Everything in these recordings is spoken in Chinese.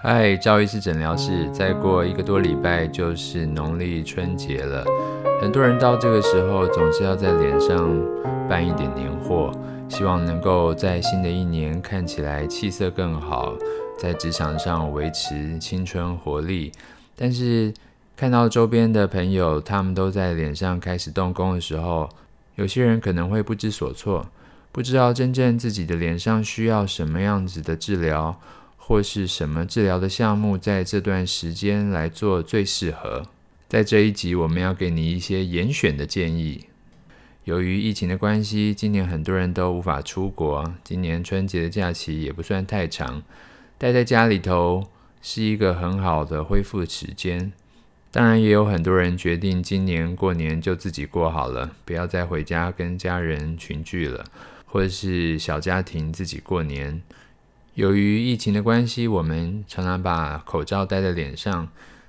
嗨，赵医师诊疗室，再过一个多礼拜就是农历春节了。很多人到这个时候总是要在脸上办一点年货，希望能够在新的一年看起来气色更好，在职场上维持青春活力。但是看到周边的朋友，他们都在脸上开始动工的时候，有些人可能会不知所措，不知道真正自己的脸上需要什么样子的治疗。或是什么治疗的项目，在这段时间来做最适合？在这一集，我们要给你一些严选的建议。由于疫情的关系，今年很多人都无法出国，今年春节的假期也不算太长，待在家里头是一个很好的恢复时间。当然，也有很多人决定今年过年就自己过好了，不要再回家跟家人群聚了，或者是小家庭自己过年。由于疫情的关系，我们常常把口罩戴在脸上，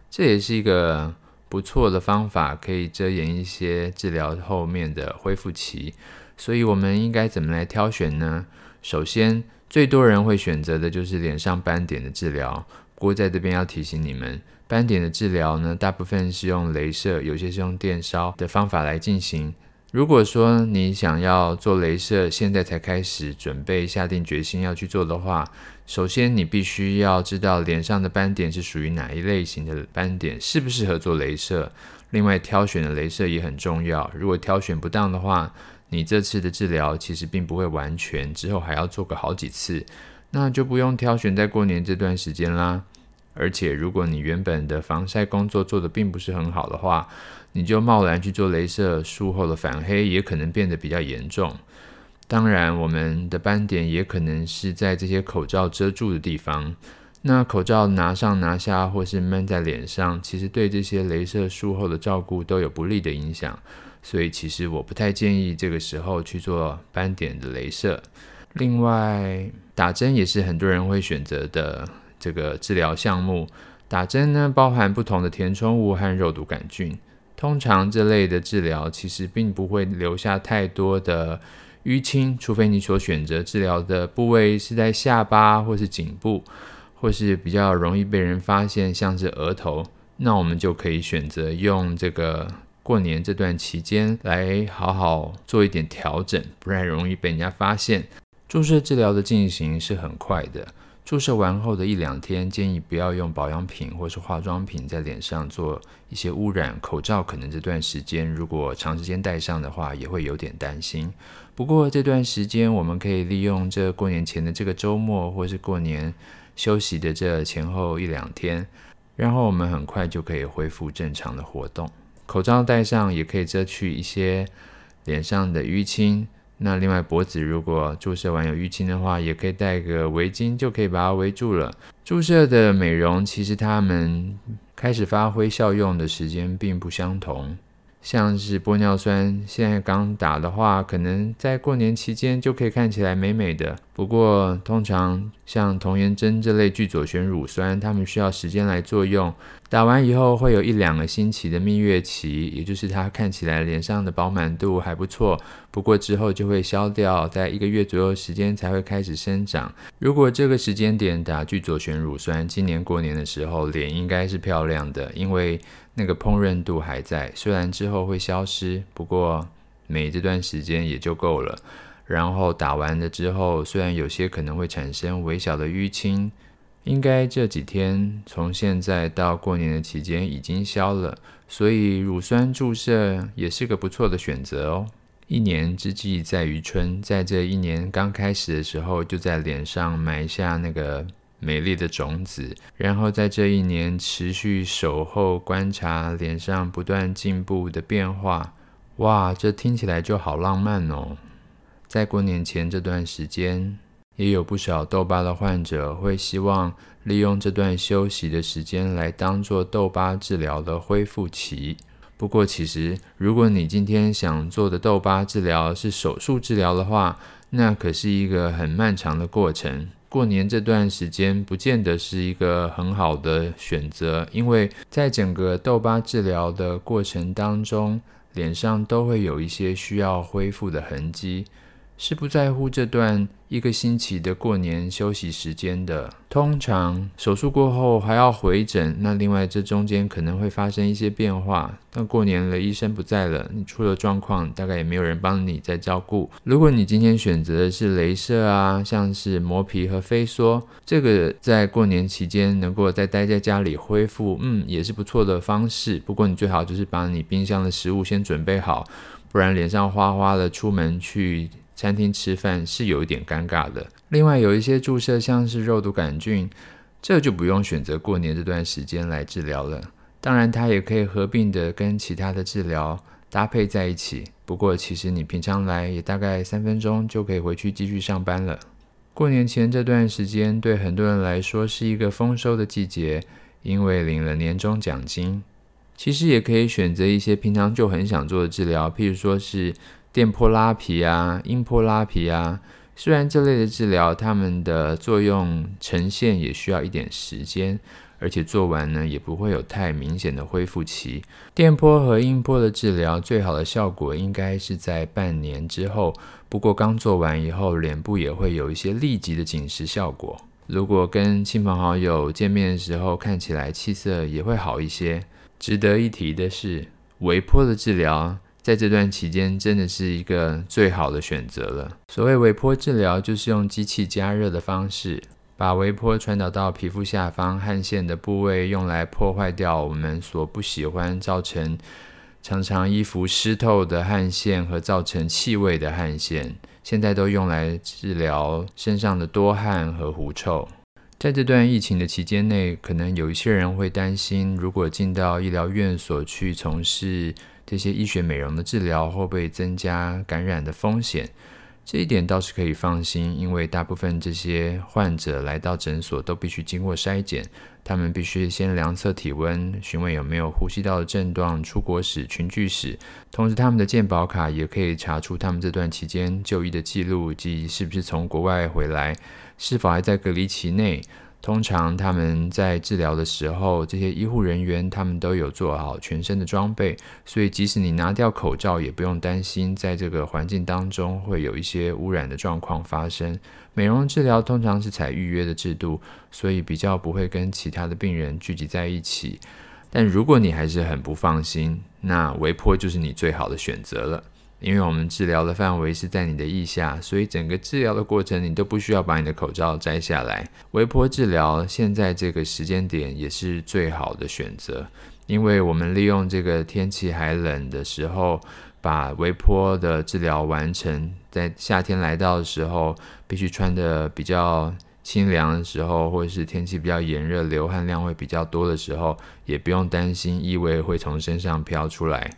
这也是一个不错的方法，可以遮掩一些治疗后面的恢复期。所以，我们应该怎么来挑选呢？首先，最多人会选择的就是脸上斑点的治疗。不过，在这边要提醒你们，斑点的治疗呢，大部分是用镭射，有些是用电烧的方法来进行。如果说你想要做雷射，现在才开始准备下定决心要去做的话，首先你必须要知道脸上的斑点是属于哪一类型的斑点，适不适合做雷射。另外，挑选的雷射也很重要。如果挑选不当的话，你这次的治疗其实并不会完全，之后还要做个好几次，那就不用挑选在过年这段时间啦。而且，如果你原本的防晒工作做得并不是很好的话，你就贸然去做雷射，术后的反黑也可能变得比较严重。当然，我们的斑点也可能是在这些口罩遮住的地方。那口罩拿上拿下，或是闷在脸上，其实对这些雷射术后的照顾都有不利的影响。所以，其实我不太建议这个时候去做斑点的雷射。另外，打针也是很多人会选择的。这个治疗项目打针呢，包含不同的填充物和肉毒杆菌。通常这类的治疗其实并不会留下太多的淤青，除非你所选择治疗的部位是在下巴或是颈部，或是比较容易被人发现，像是额头，那我们就可以选择用这个过年这段期间来好好做一点调整，不然容易被人家发现。注射治疗的进行是很快的。注射完后的一两天，建议不要用保养品或是化妆品在脸上做一些污染。口罩可能这段时间如果长时间戴上的话，也会有点担心。不过这段时间我们可以利用这过年前的这个周末，或是过年休息的这前后一两天，然后我们很快就可以恢复正常的活动。口罩戴上也可以遮去一些脸上的淤青。那另外脖子如果注射完有淤青的话，也可以戴个围巾，就可以把它围住了。注射的美容其实它们开始发挥效用的时间并不相同。像是玻尿酸，现在刚打的话，可能在过年期间就可以看起来美美的。不过，通常像童颜针这类聚左旋乳酸，它们需要时间来作用。打完以后会有一两个星期的蜜月期，也就是它看起来脸上的饱满度还不错。不过之后就会消掉，在一个月左右时间才会开始生长。如果这个时间点打聚左旋乳酸，今年过年的时候脸应该是漂亮的，因为那个膨润度还在。虽然之后会消失，不过每这段时间也就够了。然后打完了之后，虽然有些可能会产生微小的淤青，应该这几天从现在到过年的期间已经消了，所以乳酸注射也是个不错的选择哦。一年之计在于春，在这一年刚开始的时候，就在脸上埋下那个美丽的种子，然后在这一年持续守候观察脸上不断进步的变化。哇，这听起来就好浪漫哦！在过年前这段时间，也有不少痘疤的患者会希望利用这段休息的时间来当做痘疤治疗的恢复期。不过，其实如果你今天想做的痘疤治疗是手术治疗的话，那可是一个很漫长的过程。过年这段时间不见得是一个很好的选择，因为在整个痘疤治疗的过程当中，脸上都会有一些需要恢复的痕迹。是不在乎这段一个星期的过年休息时间的。通常手术过后还要回诊，那另外这中间可能会发生一些变化。那过年了，医生不在了，你出了状况，大概也没有人帮你再照顾。如果你今天选择的是镭射啊，像是磨皮和飞梭，这个在过年期间能够再待在家里恢复，嗯，也是不错的方式。不过你最好就是把你冰箱的食物先准备好，不然脸上花花的出门去。餐厅吃饭是有一点尴尬的。另外，有一些注射，像是肉毒杆菌，这就不用选择过年这段时间来治疗了。当然，它也可以合并的跟其他的治疗搭配在一起。不过，其实你平常来也大概三分钟就可以回去继续上班了。过年前这段时间对很多人来说是一个丰收的季节，因为领了年终奖金。其实也可以选择一些平常就很想做的治疗，譬如说是。电波拉皮啊，音波拉皮啊，虽然这类的治疗，它们的作用呈现也需要一点时间，而且做完呢也不会有太明显的恢复期。电波和音波的治疗最好的效果应该是在半年之后，不过刚做完以后，脸部也会有一些立即的紧实效果。如果跟亲朋好友见面的时候，看起来气色也会好一些。值得一提的是，微波的治疗。在这段期间，真的是一个最好的选择了。所谓微波治疗，就是用机器加热的方式，把微波传导到皮肤下方汗腺的部位，用来破坏掉我们所不喜欢造成常常衣服湿透的汗腺和造成气味的汗腺。现在都用来治疗身上的多汗和狐臭。在这段疫情的期间内，可能有一些人会担心，如果进到医疗院所去从事。这些医学美容的治疗会不会增加感染的风险？这一点倒是可以放心，因为大部分这些患者来到诊所都必须经过筛检，他们必须先量测体温，询问有没有呼吸道的症状、出国史、群聚史，同时他们的健保卡也可以查出他们这段期间就医的记录及是不是从国外回来，是否还在隔离期内。通常他们在治疗的时候，这些医护人员他们都有做好全身的装备，所以即使你拿掉口罩，也不用担心在这个环境当中会有一些污染的状况发生。美容治疗通常是采预约的制度，所以比较不会跟其他的病人聚集在一起。但如果你还是很不放心，那微波就是你最好的选择了。因为我们治疗的范围是在你的腋下，所以整个治疗的过程你都不需要把你的口罩摘下来。微波治疗现在这个时间点也是最好的选择，因为我们利用这个天气还冷的时候，把微波的治疗完成。在夏天来到的时候，必须穿得比较清凉的时候，或者是天气比较炎热、流汗量会比较多的时候，也不用担心异味会从身上飘出来。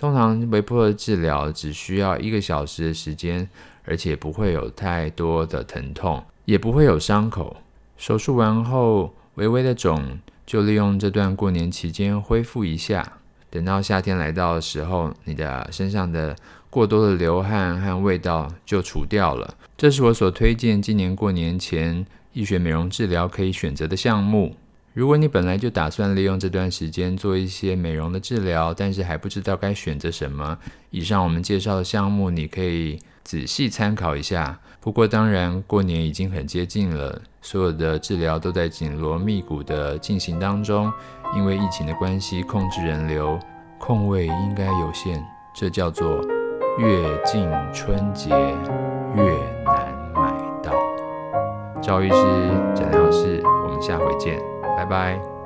通常微波的治疗只需要一个小时的时间，而且不会有太多的疼痛，也不会有伤口。手术完后，微微的肿就利用这段过年期间恢复一下。等到夏天来到的时候，你的身上的过多的流汗和味道就除掉了。这是我所推荐今年过年前医学美容治疗可以选择的项目。如果你本来就打算利用这段时间做一些美容的治疗，但是还不知道该选择什么，以上我们介绍的项目你可以仔细参考一下。不过当然，过年已经很接近了，所有的治疗都在紧锣密鼓的进行当中。因为疫情的关系，控制人流，空位应该有限，这叫做越近春节越难买到。赵医师诊疗室，我们下回见。拜拜。